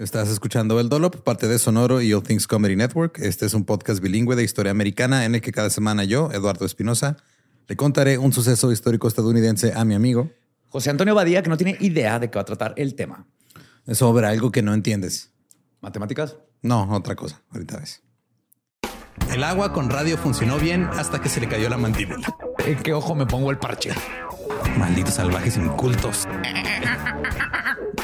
Estás escuchando El Dolop, parte de Sonoro y All Things Comedy Network. Este es un podcast bilingüe de historia americana en el que cada semana yo, Eduardo Espinosa, le contaré un suceso histórico estadounidense a mi amigo José Antonio Badía, que no tiene idea de qué va a tratar el tema. Es sobre algo que no entiendes. ¿Matemáticas? No, otra cosa. Ahorita ves. El agua con radio funcionó bien hasta que se le cayó la mandíbula. ¿En qué ojo me pongo el parche? Malditos salvajes incultos.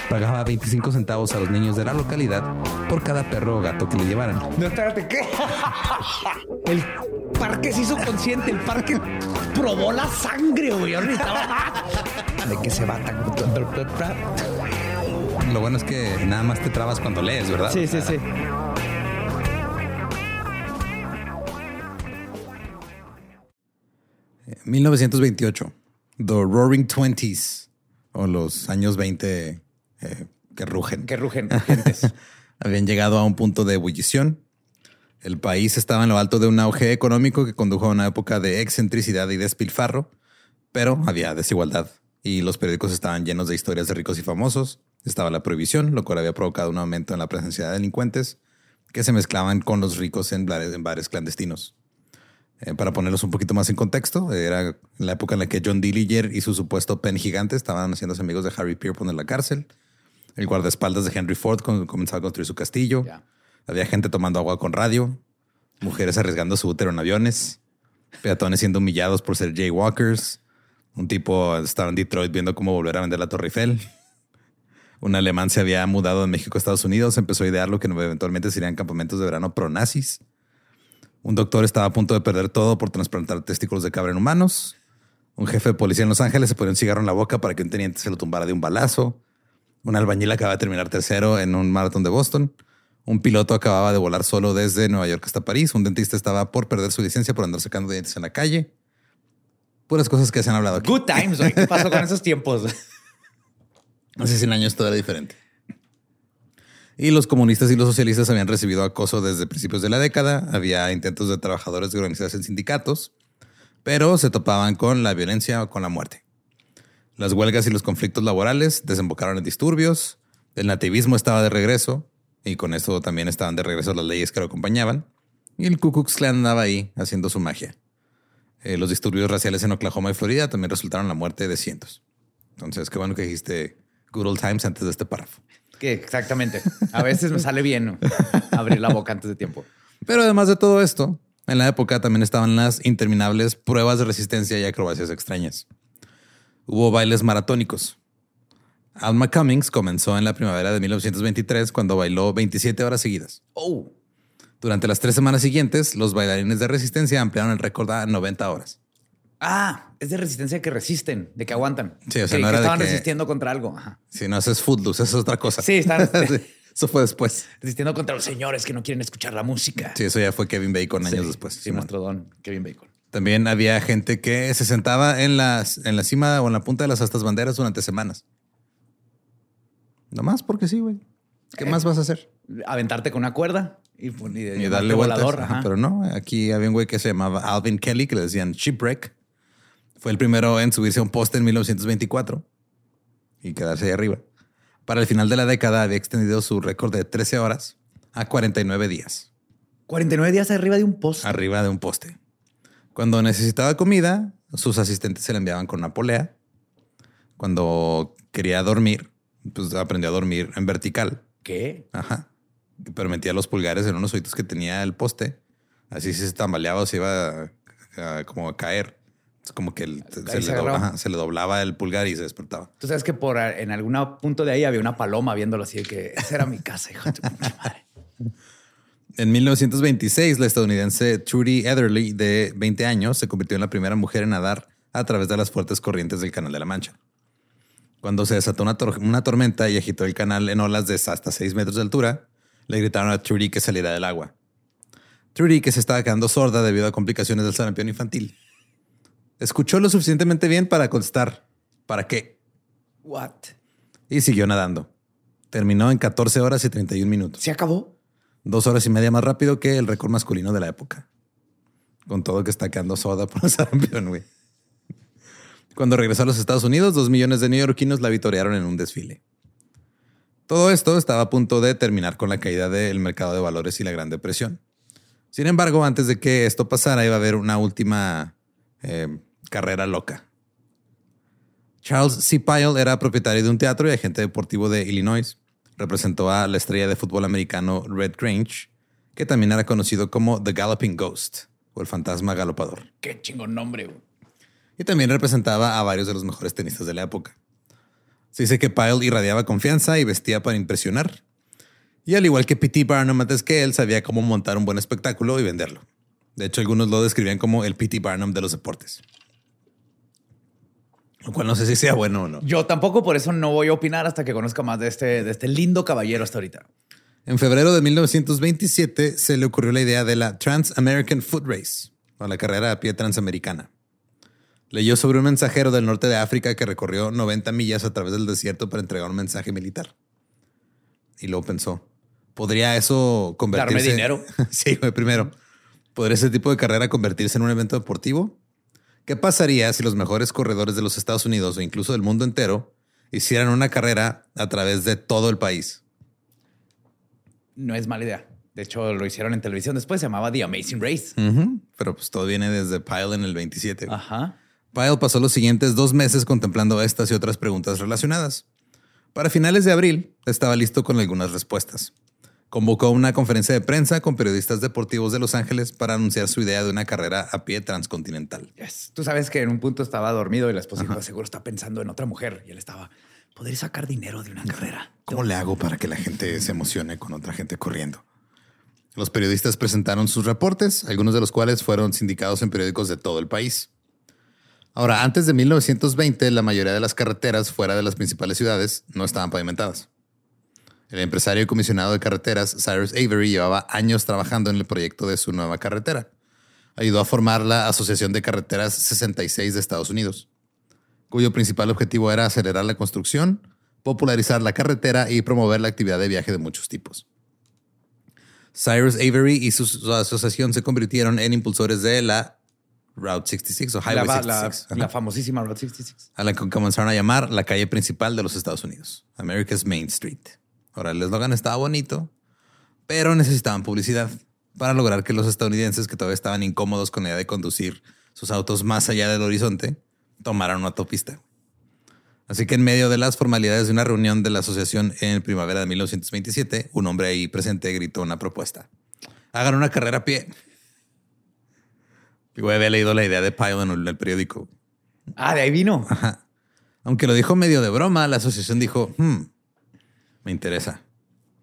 Pagaba 25 centavos a los niños de la localidad por cada perro o gato que le llevaran. No, espérate, ¿qué? El parque se hizo consciente, el parque probó la sangre, güey. ¿De qué se va tan... Lo bueno es que nada más te trabas cuando lees, ¿verdad? Sí, sí, sí. 1928. The Roaring Twenties. O los años 20 eh, que rugen. Que rugen. Habían llegado a un punto de ebullición. El país estaba en lo alto de un auge económico que condujo a una época de excentricidad y despilfarro, pero había desigualdad y los periódicos estaban llenos de historias de ricos y famosos. Estaba la prohibición, lo cual había provocado un aumento en la presencia de delincuentes que se mezclaban con los ricos en bares, clandestinos. Eh, para ponerlos un poquito más en contexto, era la época en la que John Dillinger y su supuesto pen gigante estaban haciéndose amigos de Harry Pierpont en la cárcel. El guardaespaldas de Henry Ford comenzaba a construir su castillo. Había gente tomando agua con radio, mujeres arriesgando su útero en aviones, peatones siendo humillados por ser jaywalkers. Un tipo estaba en Detroit viendo cómo volver a vender la Torre Eiffel. Un alemán se había mudado de México a Estados Unidos, empezó a idear lo que eventualmente serían campamentos de verano pro-nazis. Un doctor estaba a punto de perder todo por trasplantar testículos de cabra en humanos. Un jefe de policía en Los Ángeles se ponía un cigarro en la boca para que un teniente se lo tumbara de un balazo. Un albañil acaba de terminar tercero en un maratón de Boston. Un piloto acababa de volar solo desde Nueva York hasta París. Un dentista estaba por perder su licencia por andar sacando dientes en la calle. Puras cosas que se han hablado aquí. Good times. ¿Qué pasó con esos tiempos? Hace 100 años todo era diferente. Y los comunistas y los socialistas habían recibido acoso desde principios de la década. Había intentos de trabajadores de organizarse en sindicatos, pero se topaban con la violencia o con la muerte. Las huelgas y los conflictos laborales desembocaron en disturbios. El nativismo estaba de regreso y con eso también estaban de regreso las leyes que lo acompañaban. Y el Ku Klux Klan andaba ahí haciendo su magia. Eh, los disturbios raciales en Oklahoma y Florida también resultaron en la muerte de cientos. Entonces, qué bueno que dijiste Good Old Times antes de este párrafo. Que exactamente. A veces me sale bien abrir la boca antes de tiempo. Pero además de todo esto, en la época también estaban las interminables pruebas de resistencia y acrobacias extrañas. Hubo bailes maratónicos. Alma Cummings comenzó en la primavera de 1923 cuando bailó 27 horas seguidas. Oh. Durante las tres semanas siguientes, los bailarines de resistencia ampliaron el récord a 90 horas. Ah, es de resistencia que resisten, de que aguantan. Sí, o sea, que, no era estaban de que... resistiendo contra algo. Si no, haces footloose, eso es otra cosa. Sí, están eso fue después. Resistiendo contra los señores que no quieren escuchar la música. Sí, eso ya fue Kevin Bacon años Sí, después. Sí, nuestro don, Kevin Bacon. También había gente que se sentaba en, las, en la cima o en la punta de las astas banderas durante semanas. Nomás porque sí, güey. ¿Qué Eh, más vas a hacer? Aventarte con una cuerda y, y, Y darle volador. Ajá, ajá. Pero no, aquí había un güey que se llamaba Alvin Kelly, que le decían Shipwreck. Fue el primero en subirse a un poste en 1924 y quedarse ahí arriba. Para el final de la década había extendido su récord de 13 horas a 49 días 49 días arriba de un post. arriba de un poste. Cuando necesitaba comida, sus asistentes se le enviaban con una polea. Cuando quería dormir, pues aprendió a dormir en vertical. ¿Qué? Ajá. Pero metía los pulgares en unos ojitos que tenía el poste. Así si se tambaleaba o se iba a- a- como a caer. Es como que el- se, le se dobla- agarraba. ajá, se le doblaba el pulgar y se despertaba. Tú sabes que por en algún punto de ahí había una paloma viéndolo así de que esa era mi casa, hijo de tu madre. En 1926, la estadounidense Trudy Etherly, de 20 años, se convirtió en la primera mujer en nadar a través de las fuertes corrientes del Canal de la Mancha. Cuando se desató una, tor- una tormenta y agitó el canal en olas de hasta 6 metros de altura, le gritaron a Trudy que saliera del agua. Trudy, que se estaba quedando sorda debido a complicaciones del sarampión infantil, escuchó lo suficientemente bien para contestar, ¿para qué? What? Y siguió nadando. Terminó en 14 horas y 31 minutos. ¿Se acabó? Dos horas y media más rápido que el récord masculino de la época. Con todo que está quedando soda por sarampión, güey. Cuando regresó a los Estados Unidos, dos millones de neoyorquinos la vitorearon en un desfile. Todo esto estaba a punto de terminar con la caída del mercado de valores y la Gran Depresión. Sin embargo, antes de que esto pasara, iba a haber una última eh, carrera loca. Charles C. Pyle era propietario de un teatro y agente deportivo de Illinois. Representó a la estrella de fútbol americano Red Grange, que también era conocido como The Galloping Ghost o el fantasma galopador. Qué chingón nombre. güey. Y también representaba a varios de los mejores tenistas de la época. Se dice que Pyle irradiaba confianza y vestía para impresionar. Y al igual que P.T. Barnum antes que él, sabía cómo montar un buen espectáculo y venderlo. De hecho, algunos lo describían como el P.T. Barnum de los deportes. Lo cual no sé si sea bueno o no. Yo tampoco, por eso no voy a opinar hasta que conozca más de este, de este lindo caballero hasta ahorita. En febrero de 1927 se le ocurrió la idea de la Trans American Foot Race, o la carrera a pie transamericana. Leyó sobre un mensajero del norte de África que recorrió 90 millas a través del desierto para entregar un mensaje militar. Y luego pensó, ¿podría eso convertirse... Darme dinero. sí, primero. ¿Podría ese tipo de carrera convertirse en un evento deportivo? ¿Qué pasaría si los mejores corredores de los Estados Unidos o incluso del mundo entero hicieran una carrera a través de todo el país? No es mala idea. De hecho, lo hicieron en televisión después. Se llamaba The Amazing Race. Pero pues todo viene desde Pyle en el 27. Ajá. Pyle pasó los siguientes dos meses contemplando estas y otras preguntas relacionadas. Para finales de abril estaba listo con algunas respuestas. Convocó una conferencia de prensa con periodistas deportivos de Los Ángeles para anunciar su idea de una carrera a pie transcontinental. Yes. Tú sabes que en un punto estaba dormido y la esposa dijo, seguro está pensando en otra mujer. Y él estaba, ¿podré sacar dinero de una carrera? ¿Cómo le hago para que la gente se emocione con otra gente corriendo? Los periodistas presentaron sus reportes, algunos de los cuales fueron sindicados en periódicos de todo el país. Ahora, antes de 1920, la mayoría de las carreteras fuera de las principales ciudades no estaban pavimentadas. El empresario y comisionado de carreteras, Cyrus Avery, llevaba años trabajando en el proyecto de su nueva carretera. Ayudó a formar la Asociación de Carreteras 66 de Estados Unidos, cuyo principal objetivo era acelerar la construcción, popularizar la carretera y promover la actividad de viaje de muchos tipos. Cyrus Avery y su, su asociación se convirtieron en impulsores de la Route 66 o Highway la- 66, ajá, la famosísima Route 66. a la que comenzaron a llamar la calle principal de los Estados Unidos, America's Main Street. Ahora, el eslogan estaba bonito, pero necesitaban publicidad para lograr que los estadounidenses que todavía estaban incómodos con la idea de conducir sus autos más allá del horizonte tomaran una autopista. Así que en medio de las formalidades de una reunión de la asociación en primavera de 1927, un hombre ahí presente gritó una propuesta. Hagan una carrera a pie. Y güey había leído la idea de Pyle en el- el periódico. Ah, de ahí vino. Ajá. Aunque lo dijo medio de broma, la asociación dijo, "Hmm, me interesa.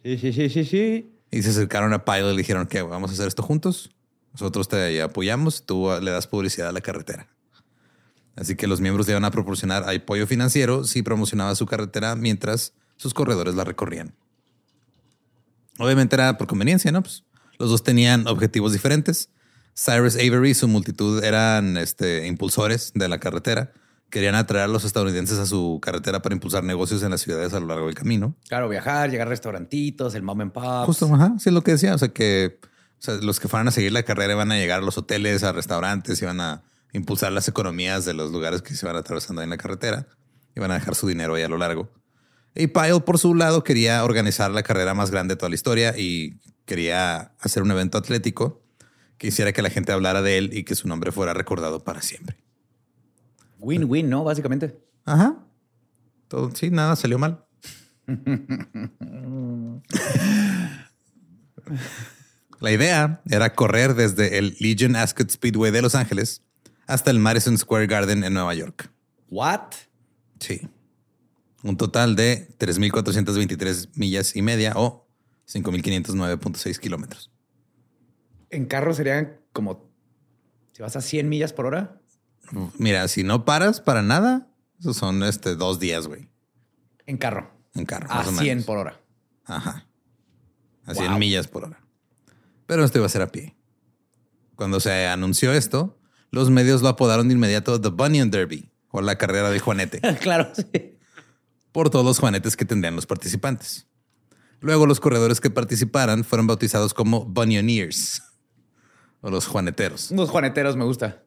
Sí, sí, sí, sí, sí. Y se acercaron a Pyle y le dijeron que vamos a hacer esto juntos. Nosotros te apoyamos, tú le das publicidad a la carretera. Así que los miembros le iban a proporcionar apoyo financiero si promocionaba su carretera mientras sus corredores la recorrían. Obviamente era por conveniencia, ¿no? Pues los dos tenían objetivos diferentes. Cyrus Avery y su multitud eran este, impulsores de la carretera. Querían atraer a los estadounidenses a su carretera para impulsar negocios en las ciudades a lo largo del camino. Claro, viajar, llegar a restaurantitos, el mom and pop. Justo, ajá, sí es lo que decía. O sea, que o sea, los que fueran a seguir la carrera iban a llegar a los hoteles, a restaurantes, iban a impulsar las economías de los lugares que se iban atravesando ahí en la carretera. Iban a dejar su dinero ahí a lo largo. Y Pyle, por su lado, quería organizar la carrera más grande de toda la historia y quería hacer un evento atlético que hiciera que la gente hablara de él y que su nombre fuera recordado para siempre. Win-win, ¿no? Básicamente. Ajá. Todo, sí, nada salió mal. La idea era correr desde el Legion Ascot Speedway de Los Ángeles hasta el Madison Square Garden en Nueva York. What? Sí. Un total de 3.423 millas y media o 5.509.6 kilómetros. En carro serían como si vas a 100 millas por hora. Mira, si no paras para nada, esos son este, dos días, güey. En carro. En carro. A más o 100 menos. por hora. Ajá. A 100 Wow. millas por hora. Pero esto iba a ser a pie. Cuando se anunció esto, los medios lo apodaron de inmediato The Bunyan Derby o la carrera del Juanete claro, sí. por todos los juanetes que tendrían los participantes. Luego los corredores que participaran fueron bautizados como Bunioneers o los juaneteros. Unos juaneteros me gusta.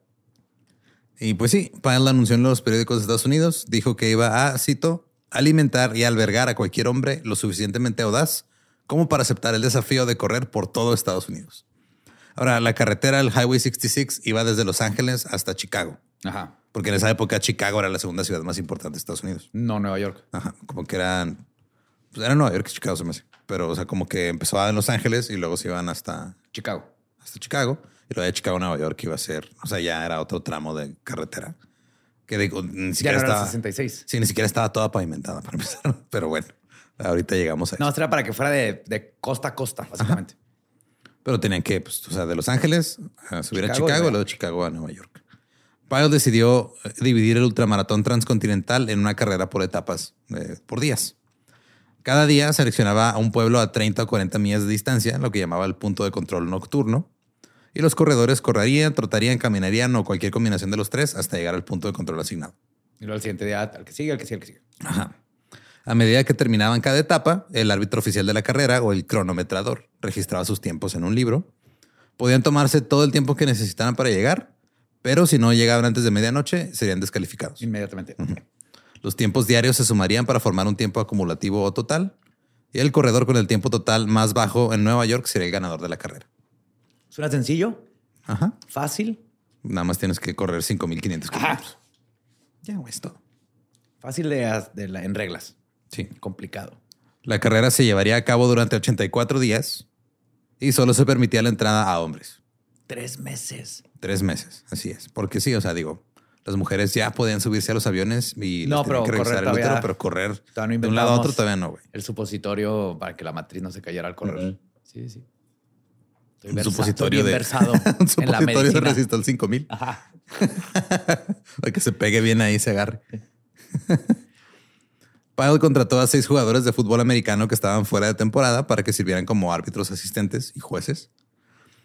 Y pues sí, Pyle anunció en los periódicos de Estados Unidos, dijo que iba a, cito, alimentar y albergar a cualquier hombre lo suficientemente audaz como para aceptar el desafío de correr por todo Estados Unidos. Ahora, la carretera del Highway 66 iba desde Los Ángeles hasta Chicago, Ajá. porque en esa época Chicago era la segunda ciudad más importante de Estados Unidos. No, Nueva York. Ajá, como que eran, pues era Nueva York y Chicago se me hace, pero o sea, como que empezó en Los Ángeles y luego se iban hasta Chicago. hasta Chicago y luego de Chicago a Nueva York iba a ser, o sea, ya era otro tramo de carretera que digo, ni Ya siquiera no era estaba, 66. sí, ni siquiera estaba toda pavimentada para empezar, pero bueno, ahorita llegamos a No, esto era para que fuera de, de costa a costa, básicamente. Pero tenían que, pues, o sea, de Los Ángeles a subir a Chicago, Chicago, ¿verdad? luego de Chicago a Nueva York. Pyle decidió eh, dividir el ultramaratón transcontinental en una carrera por etapas, eh, por días. Cada día seleccionaba a un pueblo a 30 o 40 millas de distancia, lo que llamaba el punto de control nocturno. Y los corredores correrían, trotarían, caminarían o cualquier combinación de los tres hasta llegar al punto de control asignado. Y luego al siguiente día, al que sigue, al que sigue, al que sigue. Ajá. A medida que terminaban cada etapa, el árbitro oficial de la carrera o el cronometrador registraba sus tiempos en un libro. Podían tomarse todo el tiempo que necesitaran para llegar, pero si no llegaban antes de medianoche, serían descalificados. Inmediatamente. Los tiempos diarios se sumarían para formar un tiempo acumulativo o total, y el corredor con el tiempo total más bajo en Nueva York sería el ganador de la carrera. Suena sencillo, Ajá. fácil, Nada más tienes que correr 5.500 Ajá. kilómetros. Ya, güey, es todo. fácil de, de la- en reglas. Sí. Complicado. La carrera se llevaría a cabo durante 84 días y solo se permitía la entrada a hombres. Tres meses. Tres meses, así es. Porque sí, o sea, digo, las mujeres ya podían subirse a los aviones y No, pero que correr el útero, todavía- pero correr no de un lado a otro todavía no, güey. El supositorio para que la matriz no se cayera al correr. Sí, sí. Estoy Un versa- supositorio bien de versado un en la supositorio de resistol 5000 Ajá. para que se pegue bien ahí y se agarre. Pyle contrató a seis jugadores de fútbol americano que estaban fuera de temporada para que sirvieran como árbitros asistentes y jueces.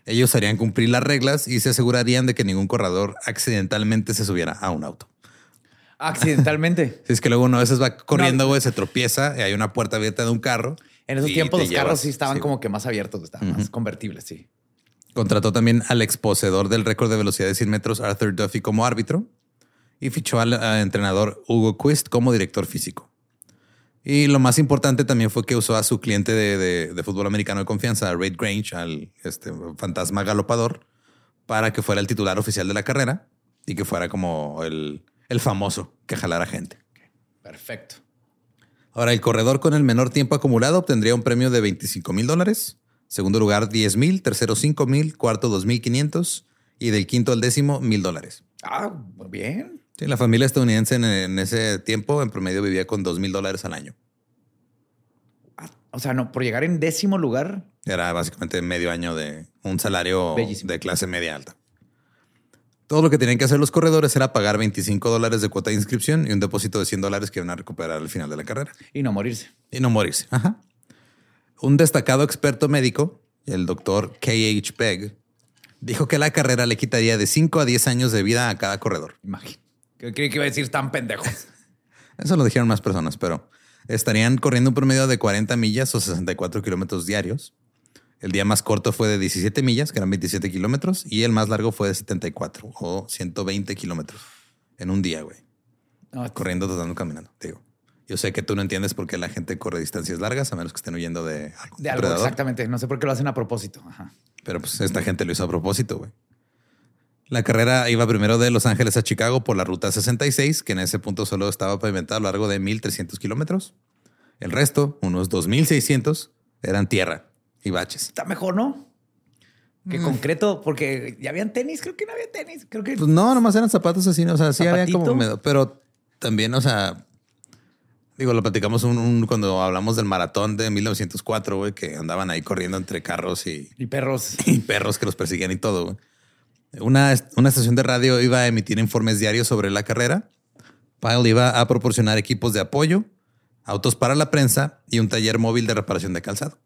Ellos harían cumplir las reglas y se asegurarían de que ningún corredor accidentalmente se subiera a un auto. Accidentalmente. Si es que luego uno a veces va corriendo, güey, se tropieza y hay una puerta abierta de un carro. En esos y tiempos los carros sí estaban Sí, como que más abiertos, estaban más convertibles, sí. Contrató también al exposeedor del récord de velocidad de 100 metros, Arthur Duffy, como árbitro y fichó al eh, entrenador Hugo Quist como director físico. Y lo más importante también fue que usó a su cliente de, de- de fútbol americano de confianza, a Red Grange, al este, fantasma galopador, para que fuera el titular oficial de la carrera y que fuera como el, el famoso que jalara gente. Perfecto. Ahora, el corredor con el menor tiempo acumulado obtendría un premio de 25 mil dólares. Segundo lugar, 10 mil. Tercero, 5 mil. Cuarto, 2.500. Y del quinto al décimo, mil dólares. Ah, muy bien. Sí, la familia estadounidense en, en ese tiempo en promedio vivía con 2 mil dólares al año. Ah, O sea, no, por llegar en décimo lugar, Era básicamente medio año de un salario Bellísimo. de clase media alta. Todo lo que tenían que hacer los corredores era pagar 25 dólares de cuota de inscripción y un depósito de 100 dólares que iban a recuperar al final de la carrera. y no morirse. Y no morirse. Ajá. Un destacado experto médico, el doctor K.H. Pegg, dijo que la carrera le quitaría de 5 a 10 años de vida a cada corredor. Imagínate. Creí que iba a decir tan pendejos. Eso lo dijeron más personas, pero estarían corriendo un promedio de 40 millas o 64 kilómetros diarios. El día más corto fue de 17 millas, que eran 27 kilómetros, y el más largo fue de 74 o 120 kilómetros en un día, güey. Corriendo, tratando, caminando, te digo. Yo sé que tú no entiendes por qué la gente corre distancias largas, a menos que estén huyendo de algún de algo, exactamente. No sé por qué lo hacen a propósito. Ajá. Pero pues esta gente lo hizo a propósito, güey. La carrera iba primero de Los Ángeles a Chicago por la ruta 66, que en ese punto solo estaba pavimentada a lo largo de 1.300 kilómetros. El resto, unos 2.600, eran tierra y baches. Está mejor, ¿no? Que Mm. concreto, porque ya habían tenis. Creo que no había tenis. Creo que Pues no, nomás eran zapatos así, o sea, sí había como... Pero también, o sea... Digo, lo platicamos un- un- cuando hablamos del maratón de 1904, güey, que andaban ahí corriendo entre carros y, y perros. y perros que los perseguían y todo. güey. Una, una estación de radio iba a emitir informes diarios sobre la carrera. Pyle iba a proporcionar equipos de apoyo, autos para la prensa y un taller móvil de reparación de calzado.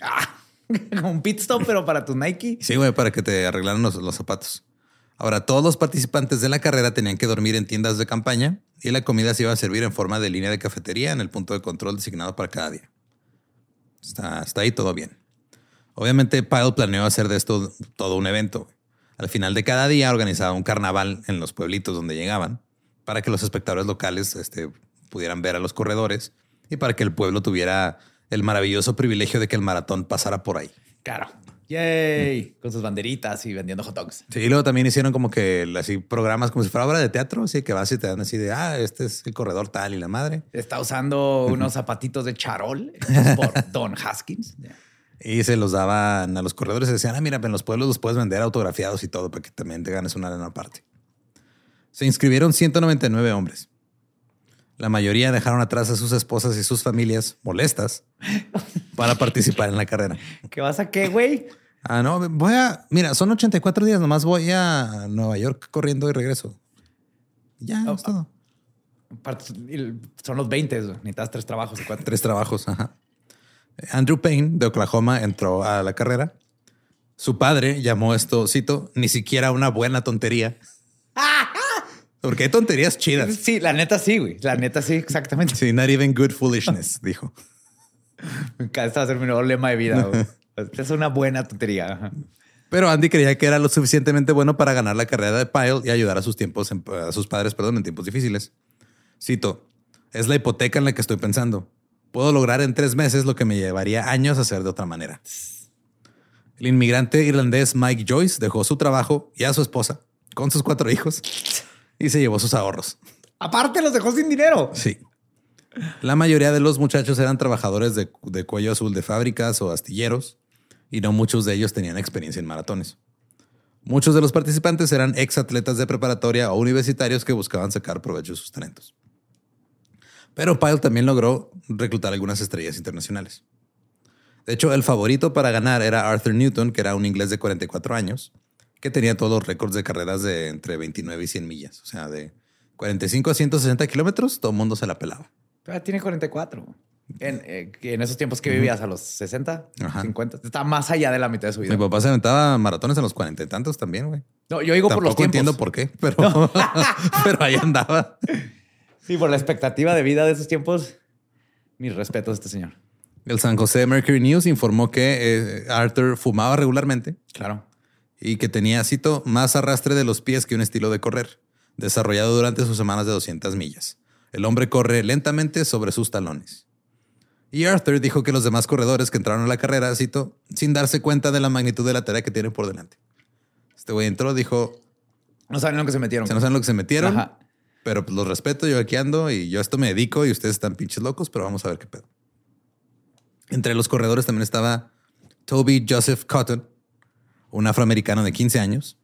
Ah, un pit stop, pero para tu Nike. Sí, güey, para que te arreglaran los, los zapatos. Ahora, todos los participantes de la carrera tenían que dormir en tiendas de campaña y la comida se iba a servir en forma de línea de cafetería en el punto de control designado para cada día. Está, está ahí todo bien. Obviamente, Pyle planeó hacer de esto todo un evento. Al final de cada día organizaba un carnaval en los pueblitos donde llegaban para que los espectadores locales este, pudieran ver a los corredores y para que el pueblo tuviera el maravilloso privilegio de que el maratón pasara por ahí. Claro. Yay. Con sus banderitas y vendiendo hot dogs. Sí, y luego también hicieron como que así programas como si fuera obra de teatro, así que vas y te dan así de, ah, este es el corredor tal y la madre. Está usando unos zapatitos de charol por Don Haskins. Y se los daban a los corredores y decían, ah, mira, en los pueblos los puedes vender autografiados y todo para que también te ganes una lana aparte. Se inscribieron 199 hombres. La mayoría dejaron atrás a sus esposas y sus familias molestas para participar en la carrera. ¿Qué vas a qué, güey? Ah, no, voy a. Mira, son 84 días, nomás voy a Nueva York corriendo y regreso. Ya, Oh, es todo. Son los 20, necesitas tres trabajos cuatro. Tres trabajos, ajá. Andrew Payne de Oklahoma entró a la carrera. Su padre llamó esto, cito, ni siquiera una buena tontería. Porque hay tonterías chidas. Sí, la neta sí, güey. La neta sí, exactamente. Sí, not even good foolishness, dijo. Este va a ser mi nuevo lema de vida. güey. Es una buena tontería. Pero Andy creía que era lo suficientemente bueno para ganar la carrera de Pyle y ayudar a sus tiempos, en- a sus padres, perdón, en tiempos difíciles. Cito, es la hipoteca en la que estoy pensando. Puedo lograr en tres meses lo que me llevaría años hacer de otra manera. El inmigrante irlandés Mike Joyce dejó su trabajo y a su esposa con sus cuatro hijos y se llevó sus ahorros. Aparte, los dejó sin dinero. Sí. La mayoría de los muchachos eran trabajadores de, de cuello azul de fábricas o astilleros y no muchos de ellos tenían experiencia en maratones. Muchos de los participantes eran ex atletas de preparatoria o universitarios que buscaban sacar provecho de sus talentos. Pero Pyle también logró reclutar algunas estrellas internacionales. De hecho, el favorito para ganar era Arthur Newton, que era un inglés de 44 años, que tenía todos los récords de carreras de entre 29 y 100 millas. O sea, de 45 a 160 kilómetros, todo el mundo se la pelaba. Ah, tiene 44. En, eh, en esos tiempos que vivías a los 60, Ajá. 50, está más allá de la mitad de su vida. Mi papá se aventaba maratones a los cuarenta y tantos también, güey. No, yo digo por los tiempos. entiendo por qué, pero, pero ahí andaba. Sí, por la expectativa de vida de esos tiempos. Mis respetos a este señor. El San José Mercury News informó que eh, Arthur fumaba regularmente Claro. Y que tenía, cito, más arrastre de los pies que un estilo de correr, desarrollado durante sus semanas de 200 millas. El hombre corre lentamente sobre sus talones. Y Arthur dijo que los demás corredores que entraron a la carrera, cito, sin darse cuenta de la magnitud de la tarea que tienen por delante. Este güey entró, dijo, No saben lo que se metieron. se no saben lo que se metieron, Ajá. pero pues, los respeto, yo aquí ando y yo a esto me dedico y ustedes están pinches locos, pero vamos a ver qué pedo. Entre los corredores también estaba Toby Joseph Cotton, un afroamericano de 15 años.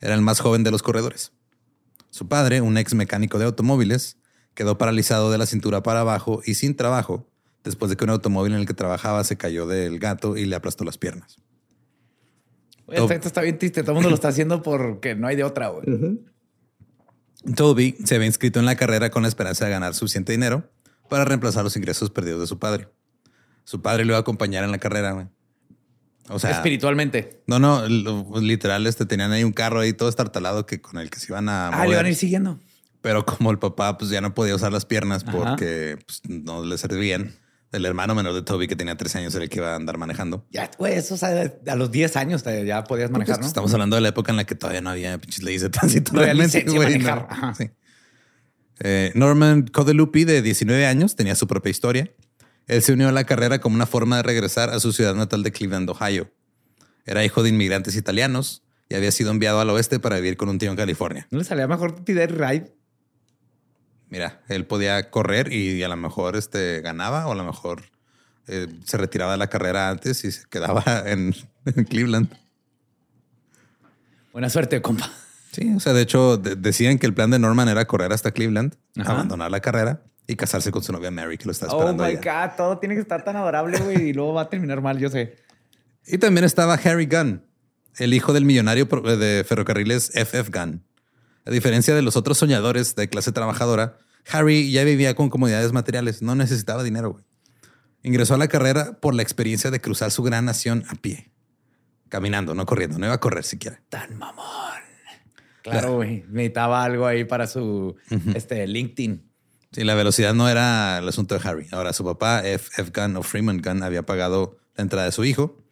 Era el más joven de los corredores. Su padre, un ex mecánico de automóviles, quedó paralizado de la cintura para abajo y sin trabajo después de que un automóvil en el que trabajaba se cayó del gato y le aplastó las piernas. Oye, Esto, esto está bien triste. Todo el mundo lo está haciendo porque no hay de otra, güey. Toby se había inscrito en la carrera con la esperanza de ganar suficiente dinero para reemplazar los ingresos perdidos de su padre. Su padre lo iba a acompañar en la carrera. güey. O sea, Espiritualmente. no, no, lo- literal, este tenían ahí un carro ahí todo estartalado que con el que se iban a Ah, mover. le van a ir siguiendo. Pero como el papá pues ya no podía usar las piernas Ajá. porque pues, no le servían. El hermano menor de Toby que tenía 13 años era el que iba a andar manejando. Ya, güey, eso o sea, a los 10 años ya podías manejar, Pues, ¿no? Estamos hablando de la época en la que todavía no había pinches leyes de tránsito. No realmente, güey, no. Sí. Eh, Norman Codelupi, de 19 años, tenía su propia historia. Él se unió a la carrera como una forma de regresar a su ciudad natal de Cleveland, Ohio. Era hijo de inmigrantes italianos y había sido enviado al oeste para vivir con un tío en California. ¿No le salía mejor pedir ride? Mira, él podía correr y a lo mejor este, ganaba o a lo mejor eh, se retiraba de la carrera antes y se quedaba en, en Cleveland. Buena suerte, compa. Sí, o sea, de hecho de- decían que el plan de Norman era correr hasta Cleveland, Ajá. abandonar la carrera y casarse con su novia Mary, que lo está Oh esperando my allá. God, todo tiene que estar tan adorable, güey, y luego va a terminar mal, yo sé. Y también estaba Harry Gunn, el hijo del millonario pro- de ferrocarriles FF Gunn. A diferencia de los otros soñadores de clase trabajadora, Harry ya vivía con comodidades materiales, no necesitaba dinero, güey. Ingresó a la carrera por la experiencia de cruzar su gran nación a pie. Caminando, no corriendo, no iba a correr siquiera. Tan mamón. Claro, güey. Necesitaba algo ahí para su este, LinkedIn. Sí, la velocidad no era el asunto de Harry. Ahora, su papá, F. F. Gunn o Freeman Gunn, había pagado la entrada de su hijo.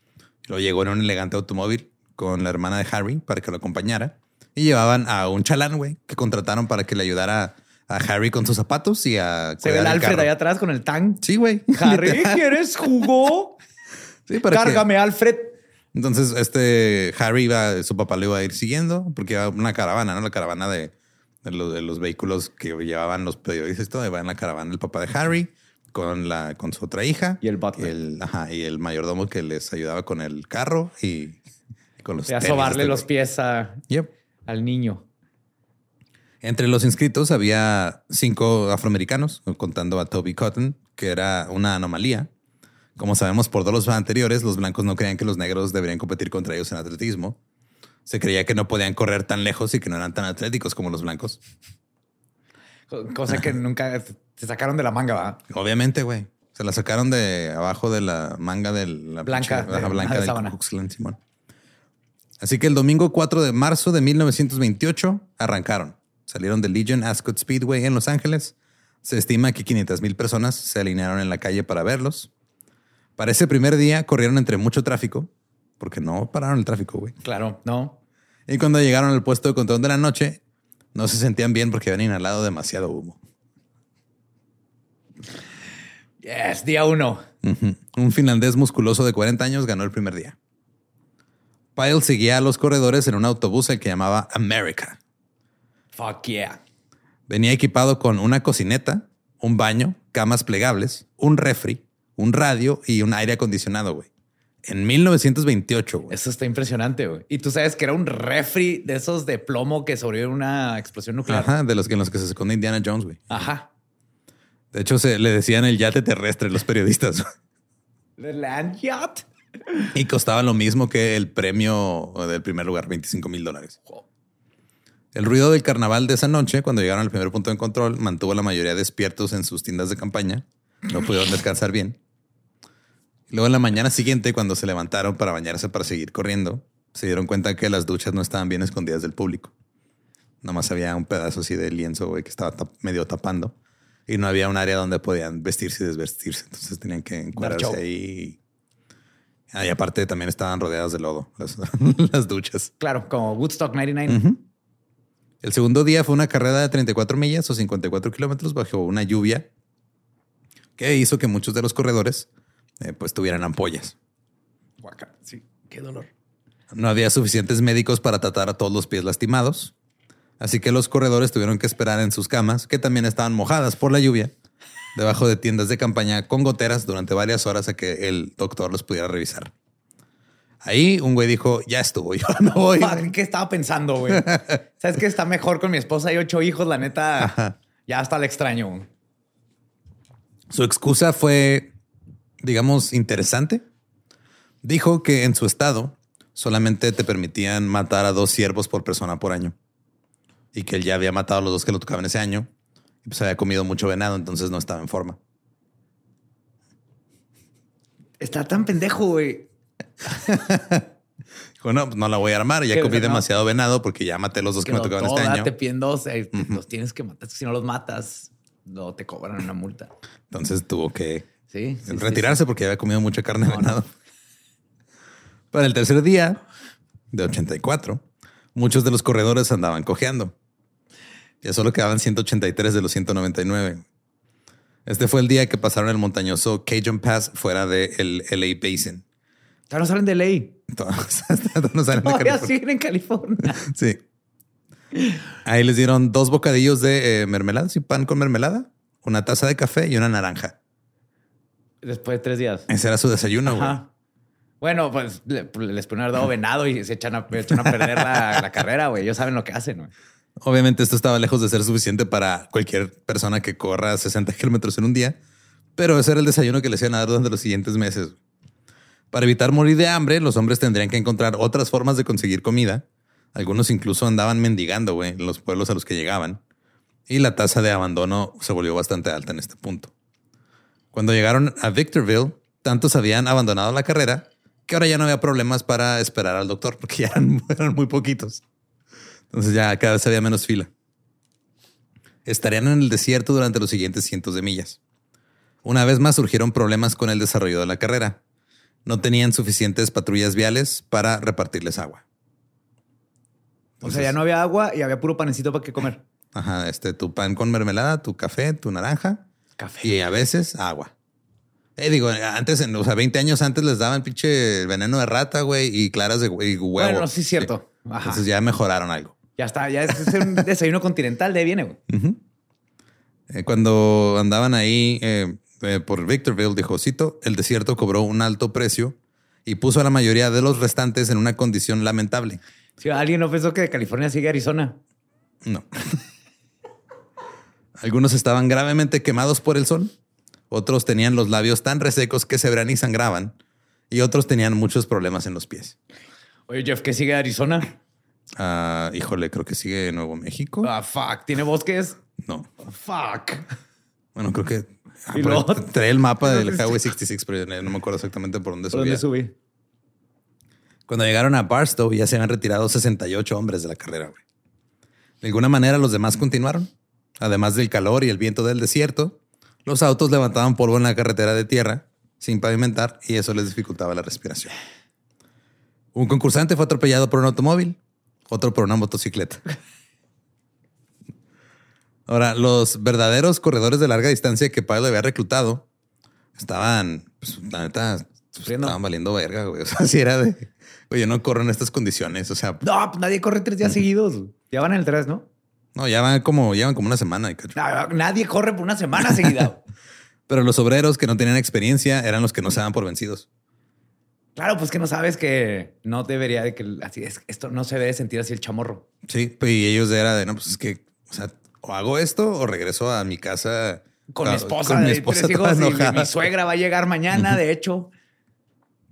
Lo llegó en un elegante automóvil con la hermana de Harry para que lo acompañara. Y llevaban a un chalán, güey, que contrataron para que le ayudara a Harry con sus zapatos y a. Se ve el Alfred ahí atrás con el tank. Sí, güey. Harry, ¿quieres jugo? sí, para Cárgame, Alfred. Entonces, este Harry iba, su papá lo iba a ir siguiendo porque iba una caravana, ¿no? La caravana de, de, los, de los vehículos que llevaban los periodistas. Todo iba en la caravana el papá de Harry con la con su otra hija y el butler. el, ajá, y el mayordomo que les ayudaba con el carro y, con los Y a sobarle este los pies a- Yep. al niño. Entre los inscritos había cinco afroamericanos, contando a Toby Cotton, que era una anomalía. Como sabemos por todos los anteriores, los blancos no creían que los negros deberían competir contra ellos en atletismo. Se creía que no podían correr tan lejos y que no eran tan atléticos como los blancos. Co- Cosa que nunca se sacaron de la manga, ¿va? Obviamente, güey. Se la sacaron de abajo de la manga de la Blanca, pinche- de- blanca de del Simón. Así que el domingo 4 de marzo de 1928 arrancaron. Salieron del Legion Ascot Speedway en Los Ángeles. Se estima que 500 mil personas se alinearon en la calle para verlos. Para ese primer día corrieron entre mucho tráfico, porque no pararon el tráfico, güey. Claro, no. Y cuando llegaron al puesto de control de la noche, no se sentían bien porque habían inhalado demasiado humo. Yes, día uno. Un finlandés musculoso de 40 años ganó el primer día. Pyle seguía a los corredores en un autobús al que llamaba America. Fuck yeah. Venía equipado con una cocineta, un baño, camas plegables, un refri, un radio y un aire acondicionado, güey. En 1928, güey. Eso está impresionante, güey. Y tú sabes que era un refri de esos de plomo que sobrevivió una explosión nuclear. Ajá, de los que en los que se esconde Indiana Jones, güey. Ajá. De hecho, se le decían el yate terrestre los periodistas. The Land Yacht. y costaba lo mismo que el premio del primer lugar, 25 mil dólares. El ruido del carnaval de esa noche, cuando llegaron al primer punto de control, mantuvo a la mayoría despiertos en sus tiendas de campaña. No pudieron descansar bien. Luego en la mañana siguiente, cuando se levantaron para bañarse para seguir corriendo, se dieron cuenta que las duchas no estaban bien escondidas del público. Nomás había un pedazo así de lienzo güey, que estaba tap- medio tapando y no había un área donde podían vestirse y desvestirse. Entonces tenían que encuadrarse ahí. Ah, y aparte también estaban rodeadas de lodo las, las duchas. Claro, como Woodstock 99. Ujú. El segundo día fue una carrera de 34 millas o 54 kilómetros bajo una lluvia que hizo que muchos de los corredores eh, pues tuvieran ampollas. Guaca. Sí, qué dolor. No había suficientes médicos para tratar a todos los pies lastimados, así que los corredores tuvieron que esperar en sus camas, que también estaban mojadas por la lluvia, debajo de tiendas de campaña con goteras durante varias horas a que el doctor los pudiera revisar. Ahí un güey dijo, ya estuvo, yo no voy. Fuck, ¿Qué estaba pensando, güey? ¿Sabes que está mejor con mi esposa y ocho hijos? La neta, ya hasta la extraño. Su excusa fue, digamos, interesante. Dijo que en su estado solamente te permitían matar a dos ciervos por persona por año. Y que él ya había matado a los dos que lo tocaban ese año. Y pues había comido mucho venado, entonces no estaba en forma. Está tan pendejo, güey. Dijo, no, pues no la voy a armar. Ya comí no. demasiado venado porque ya maté los dos que, me tocaban este año. te piden dos, eh, los tienes que matar. Si no los matas, no te cobran una multa. Entonces tuvo que Sí. sí, sí, retirarse porque había comido mucha carne de venado. Para el tercer día de 84, muchos de los corredores andaban cojeando. Ya solo quedaban 183 de los 199. Este fue el día que pasaron el montañoso Cajun Pass fuera del LA Basin. Todavía no salen de ley. Todos, no salen de Todavía California. siguen en California. Sí. Ahí les dieron dos bocadillos de eh, mermelada, y pan con mermelada, una taza de café y una naranja. Después de tres días. Ese era su desayuno, güey. Bueno, pues le- les ponen haber dado venado y se echan a, echan a perder la, la carrera, güey. Ellos saben lo que hacen, güey. Obviamente esto estaba lejos de ser suficiente para cualquier persona que corra 60 kilómetros en un día, pero ese era el desayuno que les iban a dar durante los siguientes meses. Para evitar morir de hambre, los hombres tendrían que encontrar otras formas de conseguir comida. Algunos incluso andaban mendigando, güey, en los pueblos a los que llegaban. y la tasa de abandono se volvió bastante alta en este punto. Cuando llegaron a Victorville, tantos habían abandonado la carrera que ahora ya no había problemas para esperar al doctor porque ya eran, eran muy poquitos. Entonces ya cada vez había menos fila. Estarían en el desierto durante los siguientes cientos de millas. Una vez más surgieron problemas con el desarrollo de la carrera. No tenían suficientes patrullas viales para repartirles agua. o sea, ya no había agua y había puro panecito para qué comer. Ajá, este, tu pan con mermelada, tu café, tu naranja. Café. Y a veces agua. Eh, digo, antes, en- o sea, 20 años antes les daban pinche veneno de rata, güey, y claras de y huevo. Bueno, sí es cierto. Ajá. Entonces ya mejoraron algo. Ya está, ya es, es un desayuno continental de ahí viene, güey. Eh, cuando andaban ahí eh, eh, por Victorville, dijo Cito, el desierto cobró un alto precio y puso a la mayoría de los restantes en una condición lamentable. Si alguien no pensó que de California sigue Arizona. No. Algunos estaban gravemente quemados por el sol, otros tenían los labios tan resecos que se verán y sangraban, y otros tenían muchos problemas en los pies. Oye, Jeff, ¿qué sigue Arizona? Ah, híjole, creo que sigue Nuevo México. Ah, fuck. ¿Tiene bosques? No. Fuck. Bueno, creo que ah, trae el mapa del Highway 66, pero no me acuerdo exactamente por dónde ¿Por subía. dónde subí? Cuando llegaron a Barstow ya se habían retirado 68 hombres de la carrera. güey. De alguna manera los demás continuaron. Además del calor y el viento del desierto, los autos levantaban polvo en la carretera de tierra sin pavimentar y eso les dificultaba la respiración. Un concursante fue atropellado por un automóvil, otro por una motocicleta. Ahora, los verdaderos corredores de larga distancia que Pablo había reclutado estaban, pues, la neta, Sufriendo. estaban valiendo verga, güey. O sea, si era de, oye, no corro en estas condiciones. O sea, No, pues nadie corre tres días seguidos. Ya van en el tres, ¿no? No, ya van como, llevan como una semana. No, nadie corre por una semana seguida. Pero los obreros que no tenían experiencia eran los que no se daban por vencidos. claro, pues que no sabes que no debería de que así es. Esto no se debe sentir así el chamorro. Sí, pues, y ellos era de, no, pues es que, o sea, o hago esto o regreso a mi casa Con mi esposa, con mi de esposa tres hijos y mi, suegra va a llegar mañana, de hecho.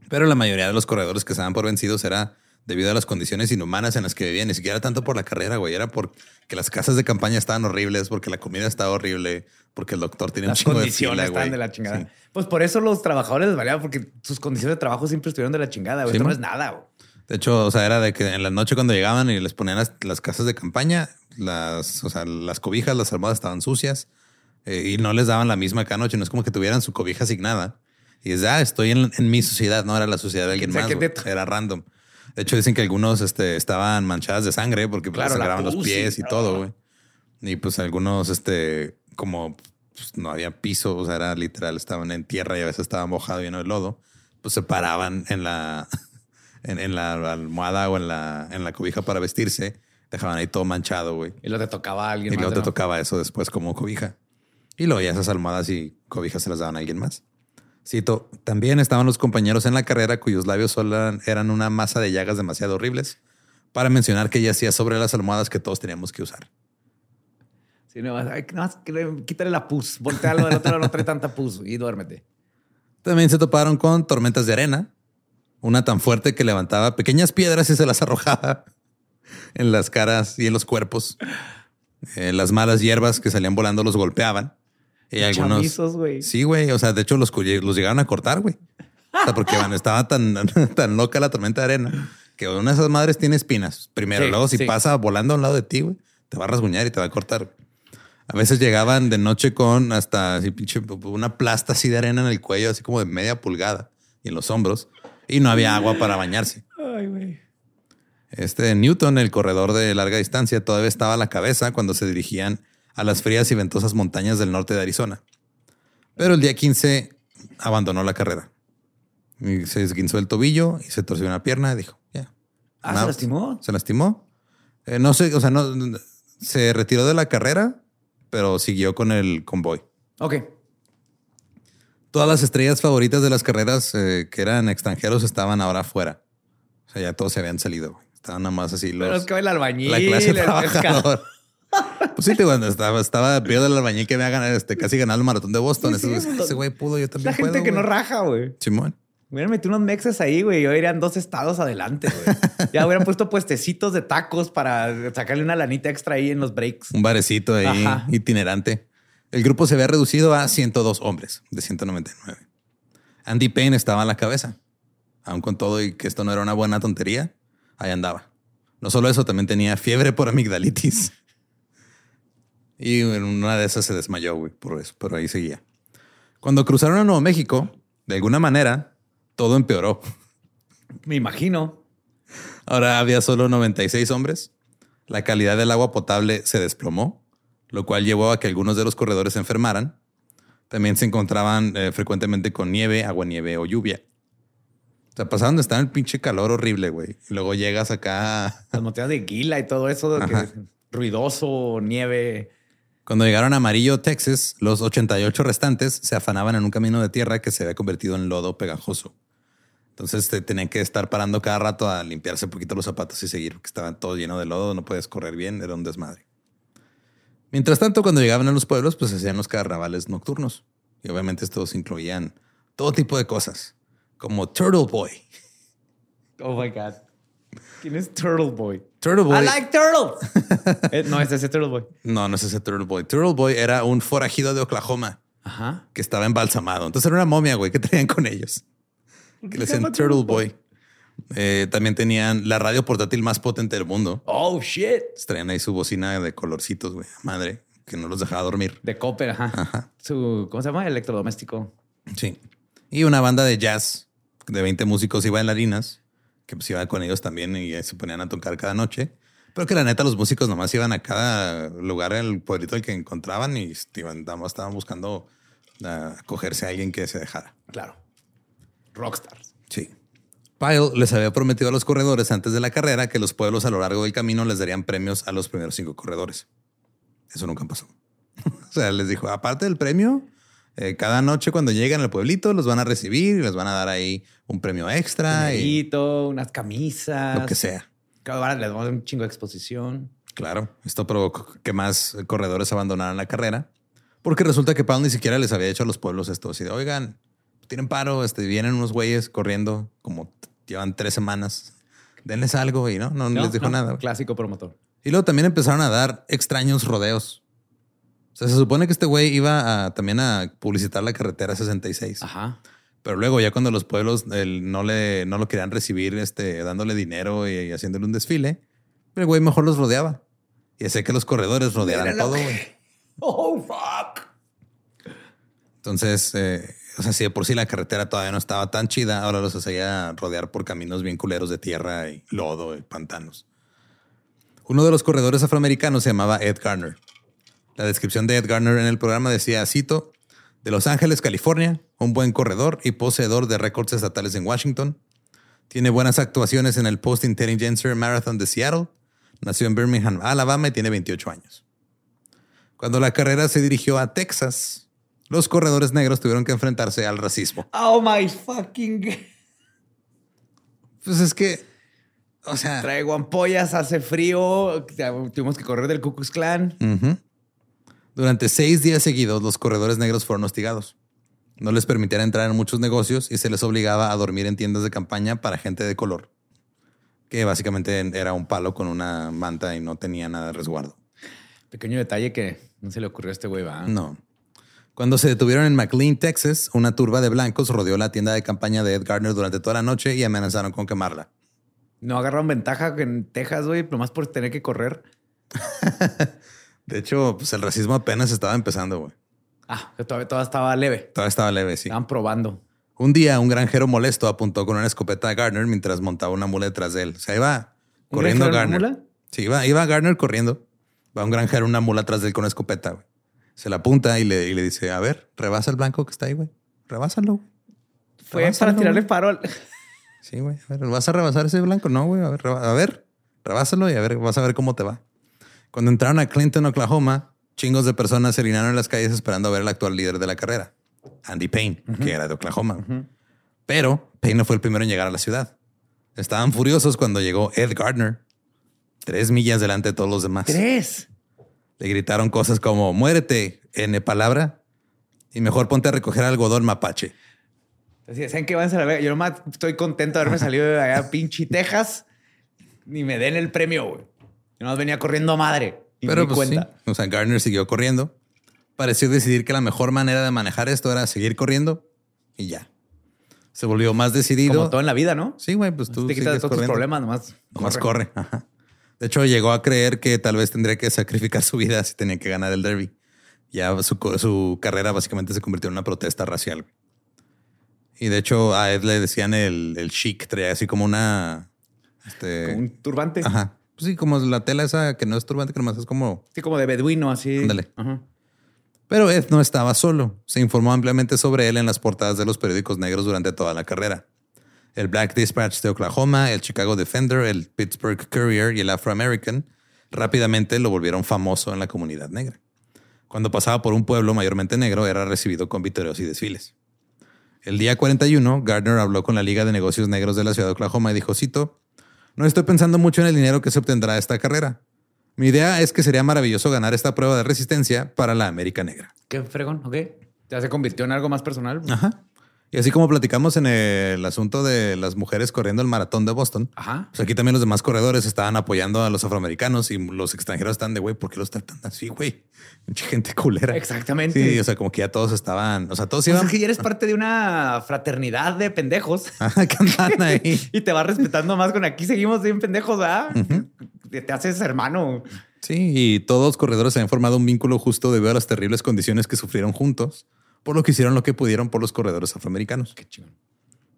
Pero la mayoría de los corredores que se daban por vencidos era debido a las condiciones inhumanas en las que vivían. Ni siquiera tanto por la carrera, güey. Era porque las casas de campaña estaban horribles, porque la comida estaba horrible, porque el doctor tenía Las un chingo de condiciones fila, están güey. de la chingada. Sí. Pues por eso los trabajadores les valía, porque sus condiciones de trabajo siempre estuvieron de la chingada. güey. Sí, Esto no es nada. güey. De hecho, o sea, era de que en la noche cuando llegaban y les ponían las, las casas de campaña, las, o sea, las cobijas, las almohadas estaban sucias eh, y no les daban la misma cada noche. No es como que tuvieran su cobija asignada. Y es, ah, estoy en, en mi sociedad, no era la sociedad de alguien más. Era random. De hecho, dicen que algunos este, estaban manchadas de sangre porque pues, Claro, los pies y todo, güey. Y pues algunos, este, como pues, no había piso, o sea, era literal, estaban en tierra y a veces estaba mojado lleno de lodo, pues se paraban en la, en, en la almohada o en la, en la cobija para vestirse, dejaban ahí todo manchado, güey. Y lo te tocaba a alguien Y más. luego te no. tocaba eso después como cobija. Y luego ya esas almohadas y cobijas se las daban a alguien más. Cito, también estaban los compañeros en la carrera cuyos labios solo eran, una masa de llagas demasiado horribles para mencionar que ella hacía sobre las almohadas que todos teníamos que usar. Sí, no, le- quítale la pus. Voltealo del otro lado, no trae tanta pus y duérmete. También se toparon con tormentas de arena, una tan fuerte que levantaba pequeñas piedras y se las arrojaba en las caras y en los cuerpos. Eh, las malas hierbas que salían volando los golpeaban. Y algunos. Chamizos, güey. Sí, güey. O sea, de hecho, los, los llegaron a cortar, güey. O sea, porque bueno, estaba tan, tan loca la tormenta de arena que una de esas madres tiene espinas. Primero, Sí, luego, si sí. pasa volando a un lado de ti, güey, te va a rasguñar y te va a cortar. A veces llegaban de noche con hasta así pinche una plasta así de arena en el cuello, así como de media pulgada y en los hombros, y no había agua para bañarse. Ay, güey. Este Newton, el corredor de larga distancia, todavía estaba a la cabeza cuando se dirigían a las frías y ventosas montañas del norte de Arizona. Pero el día 15 abandonó la carrera. Y se esguinzó el tobillo y se torció una pierna y dijo, ya. Ah, I'm ¿se out". lastimó? Se lastimó. Eh, no sé, o sea, no se retiró de la carrera, pero siguió con el convoy. Ok. Todas las estrellas favoritas de las carreras eh, que eran extranjeros estaban ahora afuera. O sea, ya todos se habían salido. Estaban nada más así los, Pero es que el albañil, la clase el pescador. trabajadora. Pues sí, te cuando estaba, estaba Pío del albañil que me haga este, casi ganar el maratón de Boston. Sí, sí, ese, güey pudo, yo La también gente puedo, que no raja, güey. Simón. Hubieran metido unos mexes ahí, güey. Yo irían dos estados adelante, güey. ya hubieran puesto puestecitos de tacos para sacarle una lanita extra ahí en los breaks. Un barecito ahí Ajá. itinerante. El grupo se había reducido a 102 hombres de 199. Andy Payne estaba a la cabeza. Aun con todo y que esto no era una buena tontería, ahí andaba. No solo eso, también tenía fiebre por amigdalitis. Y en una de esas se desmayó, güey, por eso, pero ahí seguía. Cuando cruzaron a Nuevo México, de alguna manera, todo empeoró. Me imagino. Ahora había solo 96 hombres. La calidad del agua potable se desplomó, lo cual llevó a que algunos de los corredores se enfermaran. También se encontraban eh, frecuentemente con nieve, agua nieve o lluvia. O sea, pasaron de estar en el pinche calor horrible, güey. Y luego llegas acá. Las montañas de Gila y todo eso, que es ruidoso, nieve. Cuando llegaron a Amarillo, Texas, los 88 restantes se afanaban en un camino de tierra que se había convertido en lodo pegajoso. Entonces te tenían que estar parando cada rato a limpiarse un poquito los zapatos y seguir, porque estaban todo lleno de lodo, no puedes correr bien, era un desmadre. Mientras tanto, cuando llegaban a los pueblos, pues hacían los carnavales nocturnos. Y obviamente estos incluían todo tipo de cosas, como Turtle Boy. Oh my God. ¿Quién es Turtle Boy? Turtle Boy. I like turtles. Eh, no, es ese Turtle Boy. No, no es ese Turtle Boy. Turtle Boy era un forajido de Oklahoma Ajá. que estaba embalsamado. Entonces era una momia, güey, que traían con ellos. Que le decían Turtle Boy. Eh, también tenían la radio portátil más potente del mundo. Oh shit. Traían ahí su bocina de colorcitos, güey. Madre, que no los dejaba dormir. De Copper, ajá. Ajá. Su, ¿cómo se llama? Electrodoméstico. Sí. Y una banda de jazz de 20 músicos y bailarinas que pues iban con ellos también y se ponían a tocar cada noche. Pero que la neta los músicos nomás iban a cada lugar el pueblito al que encontraban y iban, estaban estaban buscando ah, acogerse a alguien que se dejara. Claro. Rockstars. Sí. Pyle les había prometido a los corredores antes de la carrera que los pueblos a lo largo del camino les darían premios a los primeros cinco corredores. Eso nunca pasó. o sea, les dijo, aparte del premio, eh, cada noche cuando llegan al pueblito los van a recibir y les van a dar ahí un premio extra y Dinerito, unas camisas. lo que sea. Hora les vamos a dar un chingo de exposición. Claro, esto provocó que más corredores abandonaran la carrera porque resulta que Pyle ni siquiera les había hecho a los pueblos esto así de, oigan, tienen paro, este, vienen unos güeyes corriendo como llevan tres semanas. Denles algo y no, no, les dijo no, nada. Clásico promotor. Y luego también empezaron a dar extraños rodeos. O sea, se supone que este güey iba a, también a publicitar la carretera 66. Ajá. Pero luego ya cuando los pueblos el, no, le, no lo querían recibir este, dándole dinero y, y haciéndole un desfile, el güey mejor los rodeaba. Y hacía que los corredores lo todo. güey. Oh, fuck. Entonces, eh, o sea, si de por sí la carretera todavía no estaba tan chida, ahora los hacía rodear por caminos bien culeros de tierra y lodo y pantanos. Uno de los corredores afroamericanos se llamaba Ed Garner. La descripción de Ed Garner en el programa decía, cito, de Los Ángeles, California, un buen corredor y poseedor de récords estatales en Washington. Tiene buenas actuaciones en el Post Intelligencer Marathon de Seattle. Nació en Birmingham, Alabama y tiene 28 años. Cuando la carrera se dirigió a Texas, los corredores negros tuvieron que enfrentarse al racismo. Oh my fucking. Pues es que, o sea, Traigo ampollas, hace frío. Tuvimos que correr del Ku Klux Klan. Durante seis días seguidos los corredores negros fueron hostigados. No les permitían entrar en muchos negocios y se les obligaba a dormir en tiendas de campaña para gente de color, que básicamente era un palo con una manta y no tenía nada de resguardo. Pequeño detalle que no se le ocurrió a este güey, va. No. Cuando se detuvieron en McLean, Texas, una turba de blancos rodeó la tienda de campaña de Ed Gardner durante toda la noche y amenazaron con quemarla. No agarraron ventaja en Texas, güey, nomás por tener que correr. De hecho, pues el racismo apenas estaba empezando, güey. Ah, que todavía, todavía estaba leve. Todavía estaba leve, sí. Estaban probando. Un día, un granjero molesto apuntó con una escopeta a Gardner mientras montaba una mula detrás de él. O sea, iba ¿Un corriendo Gardner. una mula? Sí, iba, iba Gardner corriendo. Va un granjero, una mula atrás de él con una escopeta, güey. Se la apunta y le, y le dice, a ver, rebasa el blanco que está ahí, güey. Rebásalo. Fue Rebásalo, para tirarle al- Sí, güey. A ver, ¿vas a rebasar ese blanco? No, güey. A ver, a ver, rebásalo y a ver, vas a ver cómo te va. Cuando entraron a Clinton, Oklahoma, chingos de personas se orinaron en las calles esperando a ver al actual líder de la carrera, Andy Payne, que era de Oklahoma. Pero Payne no fue el primero en llegar a la ciudad. Estaban furiosos cuando llegó Ed Gardner, tres millas delante de todos los demás. Tres. Le gritaron cosas como muérete, N palabra, y mejor ponte a recoger algodón mapache. Así, ¿saben qué? Váyanse a la verga. Yo nomás estoy contento de haberme salido de allá, pinche Texas. Ni me den el premio, güey. Yo nomás venía corriendo a madre. Y Pero pues sí. cuenta. O sea, Gardner siguió corriendo. Pareció decidir que la mejor manera de manejar esto era seguir corriendo y ya. Se volvió más decidido. Como todo en la vida, ¿no? Sí, güey, pues tú te quitas de todos tus problemas, nomás. Nomás corre. Ajá. De hecho, llegó a creer que tal vez tendría que sacrificar su vida si tenía que ganar el derby. Ya su, su carrera básicamente se convirtió en una protesta racial. güey. Y de hecho, a Ed le decían el, el chic, traía así como una. Este, Como un turbante. Ajá. Pues sí, como la tela esa que no es turbante, que nomás es como. Sí, como de beduino, así. Ándale. Ajá. Pero Ed no estaba solo. Se informó ampliamente sobre él en las portadas de los periódicos negros durante toda la carrera. El Black Dispatch de Oklahoma, el Chicago Defender, el Pittsburgh Courier y el Afro-American rápidamente lo volvieron famoso en la comunidad negra. Cuando pasaba por un pueblo mayormente negro, era recibido con vitoreos y desfiles. El día 41, Gardner habló con la Liga de Negocios Negros de la ciudad de Oklahoma y dijo, cito, no estoy pensando mucho en el dinero que se obtendrá de esta carrera. Mi idea es que sería maravilloso ganar esta prueba de resistencia para la América Negra. Qué fregón, ok. Ya se convirtió en algo más personal. Ajá. Y así como platicamos en el asunto de las mujeres corriendo el maratón de Boston, Ajá. pues aquí también los demás corredores estaban apoyando a los afroamericanos y los extranjeros están de güey, ¿por qué los tratan así, güey? Mucha gente culera. Exactamente. Sí, o sea, como que ya todos estaban, o sea, todos iban es que ya eres parte de una fraternidad de pendejos Ajá, que andaban ahí. y te vas respetando más con aquí seguimos bien pendejos, ¿verdad? Te haces hermano. Sí, y todos los corredores se habían formado un vínculo justo debido a las terribles condiciones que sufrieron juntos, por lo que hicieron lo que pudieron por los corredores afroamericanos. Qué chingón.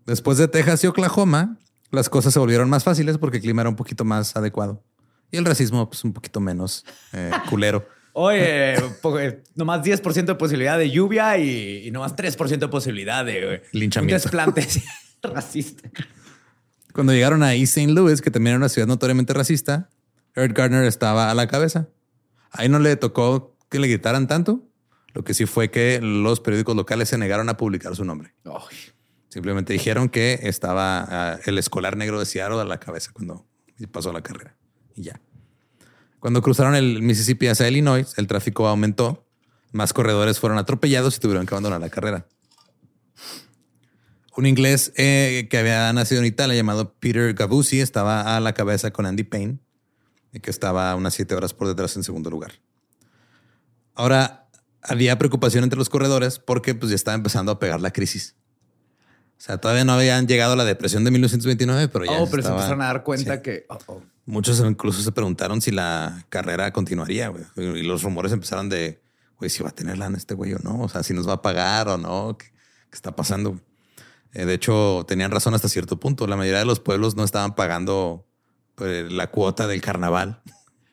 Después de Texas y Oklahoma, las cosas se volvieron más fáciles porque el clima era un poquito más adecuado. Y el racismo, pues un poquito menos eh, culero. Oye, eh, nomás 10% de posibilidad de lluvia y, y nomás 3% de posibilidad de eh, Linchamiento. un desplante racista. Cuando llegaron a East St. Louis, que también era una ciudad notoriamente racista, Eric Gardner estaba a la cabeza. Ahí no le tocó que le gritaran tanto. Lo que sí fue que los periódicos locales se negaron a publicar su nombre. Simplemente dijeron que estaba ah, el escolar negro de Seattle a la cabeza cuando pasó la carrera. Y ya. Cuando cruzaron el Mississippi hacia Illinois, el tráfico aumentó. Más corredores fueron atropellados y tuvieron que abandonar la carrera. Un inglés eh, que había nacido en Italia llamado Peter Gabuzzi estaba a la cabeza con Andy Payne, y que estaba unas siete horas por detrás en segundo lugar. Ahora, había preocupación entre los corredores porque pues, ya estaba empezando a pegar la crisis. O sea, todavía no habían llegado a la depresión de 1929, pero ya oh, pero se estaba- empezaron a dar cuenta Sí. que. oh, oh. Muchos incluso se preguntaron si la carrera continuaría, güey. Y los rumores empezaron de, güey, si va a tener lana este güey o no. O sea, si nos va a pagar o no. ¿Qué, qué está pasando? Eh, de hecho, tenían razón hasta cierto punto. La mayoría de los pueblos no estaban pagando pues, la cuota del carnaval.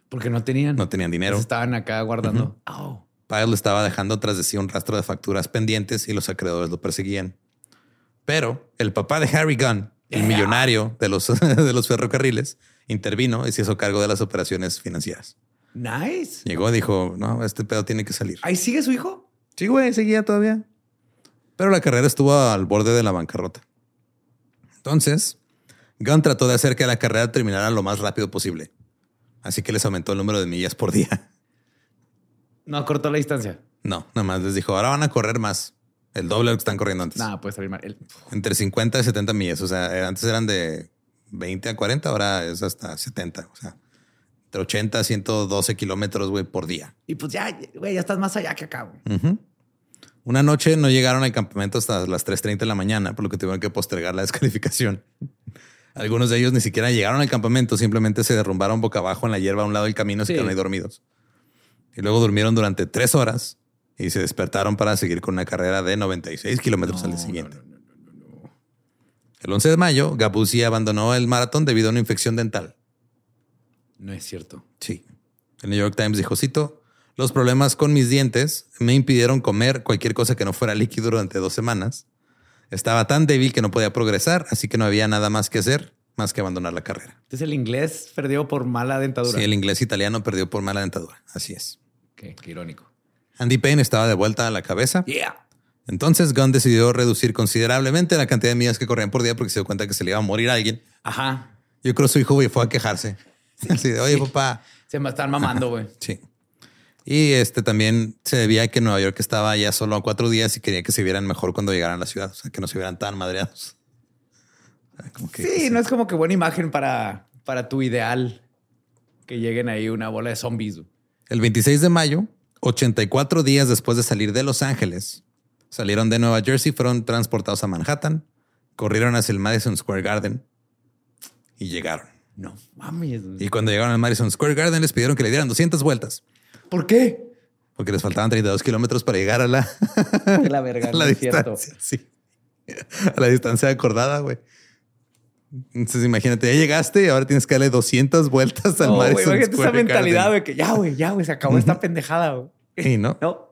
Porque no tenían. No tenían dinero. Estaban acá guardando. Oh. Pyle estaba dejando tras de sí un rastro de facturas pendientes y los acreedores lo perseguían. Pero el papá de Harry Gunn, el millonario de los, de los ferrocarriles, intervino y se hizo cargo de las operaciones financieras. Nice. Llegó y dijo, no, este pedo tiene que salir. Ahí sigue su hijo. Sí, güey, seguía todavía. Pero la carrera estuvo al borde de la bancarrota. Entonces, Gunn trató de hacer que la carrera terminara lo más rápido posible. Así que les aumentó el número de millas por día. No cortó la distancia. No, nada más les dijo, ahora van a correr más. El doble de lo que están corriendo antes. Nada, puede salir mal. El- Entre 50 y 70 millas. O sea, eh, antes eran de 20 a 40, ahora es hasta 70. O sea, entre 80 a 112 kilómetros, güey, por día. Y pues ya, güey, ya estás más allá que acá. güey. Una noche no llegaron al campamento hasta las 3.30 de la mañana, por lo que tuvieron que postergar la descalificación. Algunos de ellos ni siquiera llegaron al campamento, simplemente se derrumbaron boca abajo en la hierba a un lado del camino y se Sí. quedaron ahí dormidos. Y luego durmieron durante tres horas y se despertaron para seguir con una carrera de 96 kilómetros al día siguiente. El 11 de mayo, Gabuzzi abandonó el maratón debido a una infección dental. No es cierto. Sí. El New York Times dijo, cito, los problemas con mis dientes me impidieron comer cualquier cosa que no fuera líquido durante dos semanas. Estaba tan débil que no podía progresar, así que no había nada más que hacer más que abandonar la carrera. Entonces el inglés perdió por mala dentadura. Sí, el inglés italiano perdió por mala dentadura. Así es. Qué, qué irónico. Andy Payne estaba de vuelta a la cabeza. Yeah. Entonces Gunn decidió reducir considerablemente la cantidad de millas que corrían por día porque se dio cuenta que se le iba a morir a alguien. Ajá. Yo creo que su hijo güey, fue a quejarse. Así de, oye, papá. Se me están mamando, güey. Sí. Y este también se debía a que Nueva York estaba ya solo a cuatro días y quería que se vieran mejor cuando llegaran a la ciudad, o sea, que no se vieran tan madreados. Como que, sí, no es como que buena imagen para, para tu ideal que lleguen ahí una bola de zombies. El 26 de mayo, 84 días después de salir de Los Ángeles, salieron de Nueva Jersey, fueron transportados a Manhattan, corrieron hacia el Madison Square Garden y llegaron. No mames. Y cuando llegaron al Madison Square Garden les pidieron que le dieran 200 vueltas. ¿Por qué? Porque les faltaban 32 kilómetros para llegar a la, la, verga, la distancia. Sí. A la distancia acordada, güey. Entonces imagínate, ya llegaste y ahora tienes que darle 200 vueltas al no, Madison Square Garden. esa mentalidad de que ya, güey, ya, güey, se acabó esta pendejada, güey. Y no. No.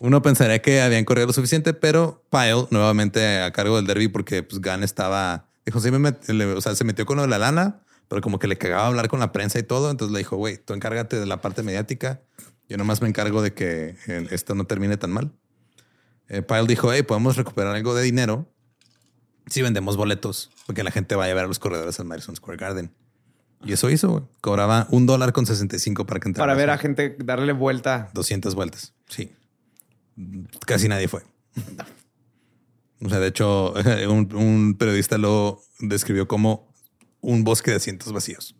Uno pensaría que habían corrido lo suficiente, pero Pyle nuevamente a cargo del derby porque pues Gunn estaba, dijo, sí, me o sea, se metió con lo de la lana, pero como que le cagaba hablar con la prensa y todo. Entonces le dijo, güey, tú encárgate de la parte mediática. Yo nomás me encargo de que esto no termine tan mal. Eh, Pyle dijo, hey, podemos recuperar algo de dinero si vendemos boletos, porque la gente vaya a ver a los corredores al Madison Square Garden. Y eso hizo, Cobraba un dólar con 65 para que entrara. Para ver a gente darle vuelta. 200 vueltas. Sí. Casi nadie fue. O sea, de hecho, un, periodista lo describió como un bosque de asientos vacíos.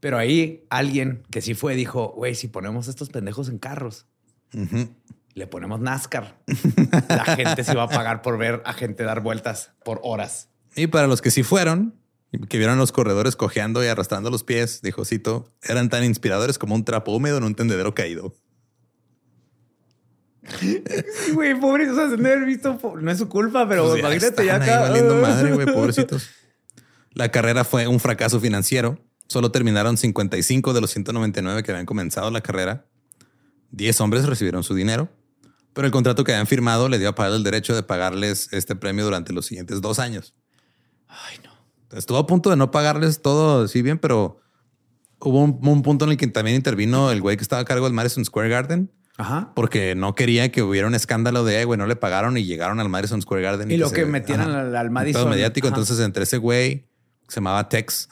Pero ahí alguien que sí fue dijo, güey, si ponemos estos pendejos en carros, le ponemos NASCAR, la gente se va a pagar por ver a gente dar vueltas por horas. Y para los que sí fueron, que vieron los corredores cojeando y arrastrando los pies, dijo Cito, eran tan inspiradores como un trapo húmedo en un tendedero caído. Güey, o sea, no haber visto, no es su culpa, pero pues imagínate ya acá. valiendo madre, güey, pobrecitos. La carrera fue un fracaso financiero. Solo terminaron 55 de los 199 que habían comenzado la carrera. 10 hombres recibieron su dinero, pero el contrato que habían firmado le dio a Pyle el derecho de pagarles este premio durante los siguientes dos años. Ay, no. Estuvo a punto de no pagarles todo así bien, pero hubo un, punto en el que también intervino el güey que estaba a cargo del Madison Square Garden. Ajá. Porque no quería que hubiera un escándalo de, güey, no le pagaron y llegaron al Madison Square Garden. Y, lo que, metieron al, Madison. Todo mediático. Entonces, entre ese güey, se llamaba Tex.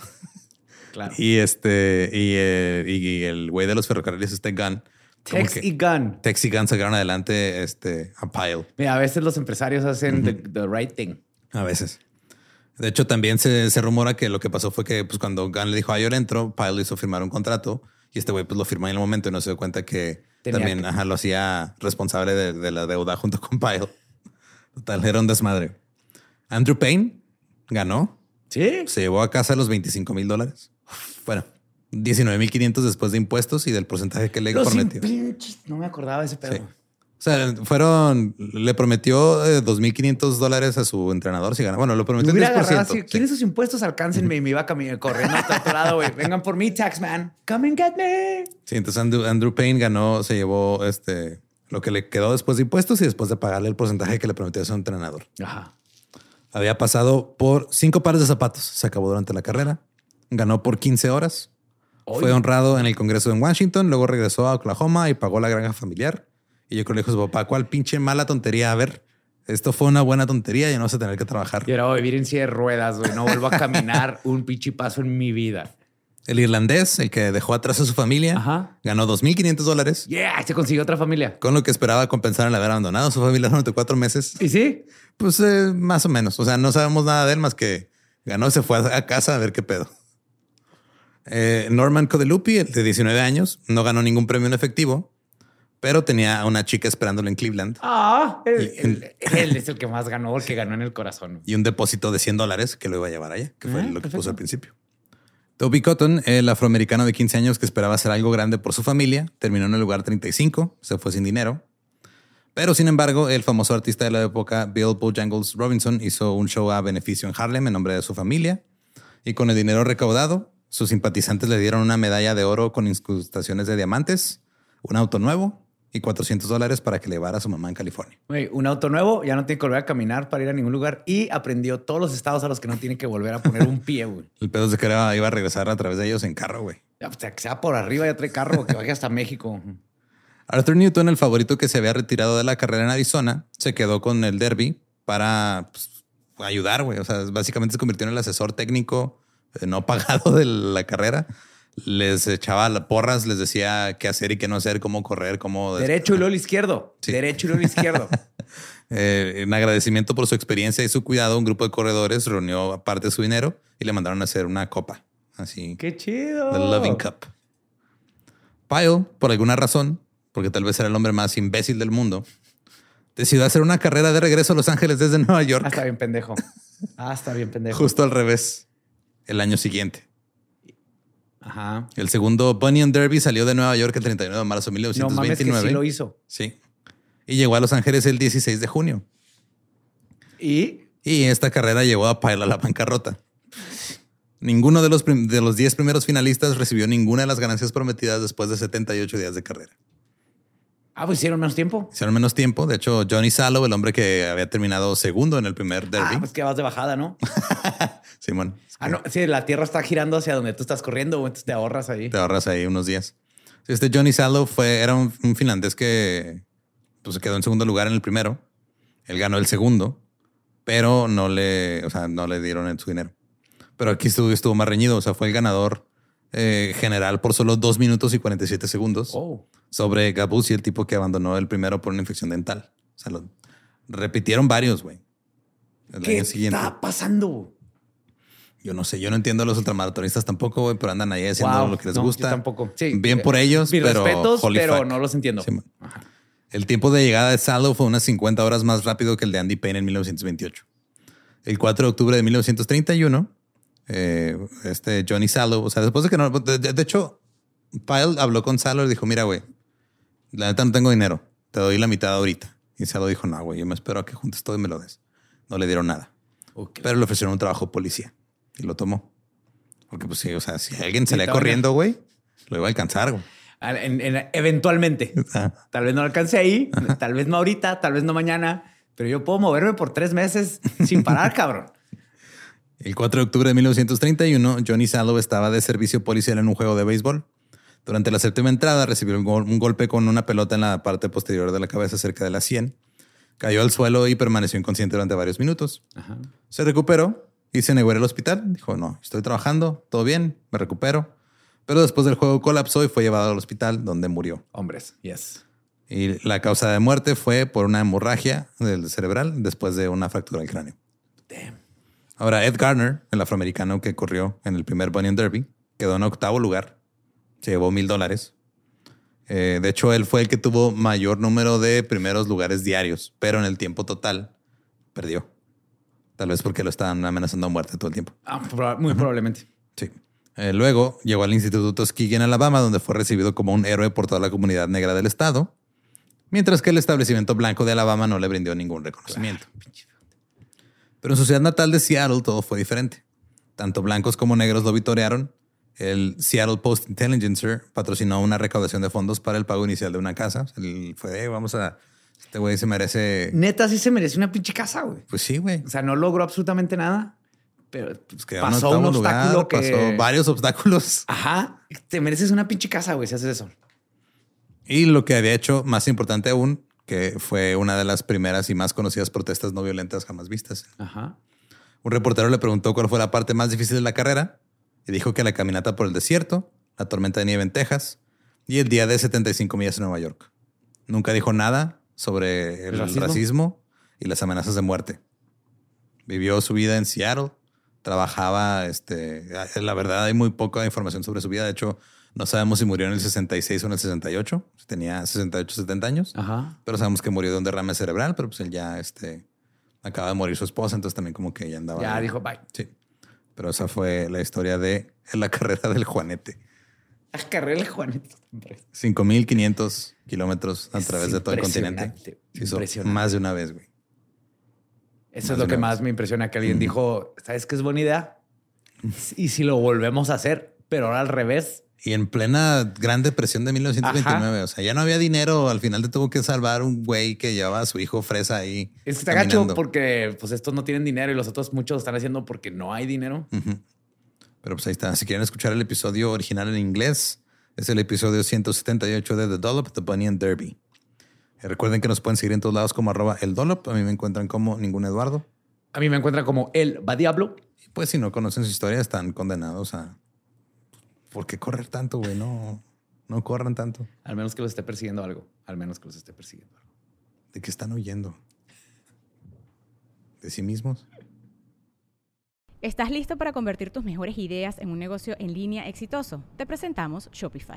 Claro. y este, y, eh, y el güey de los ferrocarriles, este Gun. Tex y Gun. Tex y Gun sacaron adelante este, a Pile. Mira, a veces los empresarios hacen the right thing. A veces. De hecho, también se, rumora que lo que pasó fue que pues, cuando Gunn le dijo, ah, yo entro, Pyle hizo firmar un contrato y este güey pues lo firmó en el momento y no se dio cuenta que también lo hacía responsable de, la deuda junto con Pyle. Total, era un desmadre. Andrew Payne ganó. Sí. Se llevó a casa los 25 mil dólares. Bueno, 19 mil 500 después de impuestos y del porcentaje que le prometió. No me acordaba de ese pedo. O sea, fueron, le prometió 2.500 eh, dólares a su entrenador si gana. Bueno, lo prometió el 10%. ¿Quieren sus impuestos? Alcáncenme y me iba corriendo hasta otro lado, güey. Vengan por mí, taxman. Come and get me. Sí, entonces Andrew, Payne ganó, se llevó este, lo que le quedó después de impuestos y después de pagarle el porcentaje que le prometió a su entrenador. Ajá. Había pasado por cinco pares de zapatos. Se acabó durante la carrera. Ganó por 15 horas. Fue honrado en el Congreso en Washington. Luego regresó a Oklahoma y pagó la granja familiar. Y yo creo que le dijo su papá, ¿cuál pinche mala tontería? A ver, esto fue una buena tontería y no vas a tener que trabajar. Y ahora vivir en silla de ruedas, güey. No vuelvo a caminar un pinche paso en mi vida. El irlandés, el que dejó atrás a su familia, ganó 2.500 dólares. Yeah, se consiguió otra familia. Con lo que esperaba compensar el haber abandonado a su familia durante cuatro meses. ¿Y sí? Pues eh, más o menos. O sea, no sabemos nada de él más que ganó, se fue a casa a ver qué pedo. Eh, Norman Codelupi, de 19 años, no ganó ningún premio en efectivo, pero tenía a una chica esperándolo en Cleveland. Ah, él, es el que más ganó, el que ganó en el corazón. Y un depósito de 100 dólares que lo iba a llevar allá, que fue ah, lo que puso al principio. Toby Cotton, el afroamericano de 15 años que esperaba hacer algo grande por su familia, terminó en el lugar 35, se fue sin dinero. Pero sin embargo, el famoso artista de la época, Bill Bojangles Robinson, hizo un show a beneficio en Harlem en nombre de su familia. Y con el dinero recaudado, sus simpatizantes le dieron una medalla de oro con incrustaciones de diamantes, un auto nuevo y 400 dólares para que le llevara a su mamá en California. un auto nuevo, ya no tiene que volver a caminar para ir a ningún lugar y aprendió todos los estados a los que no tiene que volver a poner un pie, güey. El pedo es que iba a regresar a través de ellos en carro, güey. O sea, que sea por arriba, ya trae carro, que vaya hasta México. Arthur Newton, el favorito que se había retirado de la carrera en Arizona, se quedó con el Derby para pues, ayudar, güey. O sea, básicamente se convirtió en el asesor técnico no pagado de la carrera les echaba porras, les decía qué hacer y qué no hacer, cómo correr, cómo... Derecho y luego izquierdo. Derecho y luego izquierdo. Eh, en agradecimiento por su experiencia y su cuidado, un grupo de corredores reunió parte de su dinero y le mandaron a hacer una copa. Así. ¡Qué chido! The Loving Cup. Pyle, por alguna razón, porque tal vez era el hombre más imbécil del mundo, decidió hacer una carrera de regreso a Los Ángeles desde Nueva York. Ah, está bien pendejo. Ah, está bien pendejo. Justo al revés, el año siguiente. Ajá. El segundo Bunyan Derby salió de Nueva York el 39 de marzo de 1929. No mames que sí lo hizo. Sí. Y llegó a Los Ángeles el 16 de junio. ¿Y? Y esta carrera llevó a Pyle a la bancarrota. Ninguno de los, de los 10 primeros finalistas recibió ninguna de las ganancias prometidas después de 78 días de carrera. Ah, pues hicieron menos tiempo. Hicieron menos tiempo. De hecho, Johnny Salo, el hombre que había terminado segundo en el primer derby. Ah, pues que vas de bajada, ¿no? Simón. Ah, no. Sí, la tierra está girando hacia donde tú estás corriendo, entonces te ahorras ahí. Te ahorras ahí unos días. Este Johnny Salo fue, era un, finlandés que pues, se quedó en segundo lugar en el primero. Él ganó el segundo, pero no le, o sea, no le dieron su dinero. Pero aquí estuvo, estuvo más reñido. O sea, fue el ganador eh, general por solo dos minutos y 47 segundos. Oh sobre y el tipo que abandonó el primero por una infección dental. O sea, lo repitieron varios, güey. ¿Qué está pasando? Yo no sé, yo no entiendo a los ultramaratonistas tampoco, güey, pero andan ahí haciendo lo que les gusta. tampoco. Bien por ellos, pero, respetos, pero no los entiendo. el tiempo de llegada de Salo fue unas 50 horas más rápido que el de Andy Payne en 1928. El 4 de octubre de 1931, eh, este Johnny Salo, o sea, después de que no, de, de hecho, Pyle habló con Salo y dijo, mira, güey, la neta no tengo dinero, te doy la mitad ahorita. Y se lo dijo, no, güey, yo me espero a que juntes todo y me lo des. No le dieron nada. Pero le ofrecieron un trabajo policía y lo tomó. Porque pues sí, o sea, si alguien salía corriendo, güey, lo iba a alcanzar, güey. eventualmente. Tal vez no alcance ahí, tal vez no ahorita, tal vez no mañana, pero yo puedo moverme por tres meses sin parar, cabrón. El 4 de octubre de 1931, Johnny Salo estaba de servicio policial en un juego de béisbol. Durante la séptima entrada recibió un, golpe con una pelota en la parte posterior de la cabeza cerca de la sien. Cayó al suelo y permaneció inconsciente durante varios minutos. Se recuperó y se negó al hospital. Dijo, no, estoy trabajando, todo bien, me recupero. Pero después del juego colapsó y fue llevado al hospital donde murió. Hombres, yes. Y la causa de muerte fue por una hemorragia del cerebral después de una fractura del cráneo. Ahora, Ed Garner, el afroamericano que corrió en el primer Bunyan Derby, quedó en octavo lugar se llevó mil dólares. Eh, de hecho, él fue el que tuvo mayor número de primeros lugares diarios, pero en el tiempo total perdió. Tal vez porque lo estaban amenazando a muerte todo el tiempo. Ah, muy probablemente. Sí. Eh, luego llegó al Instituto Tuskegee en Alabama, donde fue recibido como un héroe por toda la comunidad negra del estado, mientras que el establecimiento blanco de Alabama no le brindó ningún reconocimiento. Pero en su ciudad natal de Seattle todo fue diferente. Tanto blancos como negros lo vitorearon el Seattle Post Intelligencer patrocinó una recaudación de fondos para el pago inicial de una casa. Él fue, vamos a, este güey se merece. Neta, sí se merece una pinche casa, güey. Pues sí, güey. O sea, no logró absolutamente nada, pero pues pasó un obstáculo que... Pasó varios obstáculos. Ajá. Te mereces una pinche casa, güey, si haces eso. Y lo que había hecho, más importante aún, que fue una de las primeras y más conocidas protestas no violentas jamás vistas. Ajá. Un reportero le preguntó cuál fue la parte más difícil de la carrera y dijo que la caminata por el desierto, la tormenta de nieve en Texas y el día de 75 millas en Nueva York. Nunca dijo nada sobre el, ¿Racismo? y las amenazas de muerte. Vivió su vida en Seattle, trabajaba, este, la verdad hay muy poca información sobre su vida. De hecho, no sabemos si murió en el 66 o en el 68. Tenía 68, 70 años. Pero sabemos que murió de un derrame cerebral, pero pues él ya este, acaba de morir su esposa, entonces también como que ya andaba. Ya dijo bye. Sí. Pero esa fue la historia de la carrera del Juanete. La carrera del Juanete. 5.500 kilómetros a través de todo el continente. Impresionante. más de una vez, güey. Eso es lo que más me impresiona, que alguien dijo, ¿sabes qué es buena idea? Y si lo volvemos a hacer, pero ahora al revés, y en plena Gran Depresión de 1929. O sea, ya no había dinero. Al final te tuvo que salvar un güey que llevaba a su hijo fresa ahí. Está gacho porque pues estos no tienen dinero y los otros muchos están haciendo porque no hay dinero. Pero pues ahí está. Si quieren escuchar el episodio original en inglés, es el episodio 178 de The Dollop, The Bunny and Derby. recuerden que nos pueden seguir en todos lados como arroba el Dollop. A mí me encuentran como ningún Eduardo. A mí me encuentran como el Va Diablo. Y pues si no conocen su historia, están condenados a ¿Por qué correr tanto, güey? No, no corran tanto. Al menos que los esté persiguiendo algo. Al menos que los esté persiguiendo algo. ¿De qué están huyendo? ¿De sí mismos? ¿Estás listo para convertir tus mejores ideas en un negocio en línea exitoso? Te presentamos Shopify.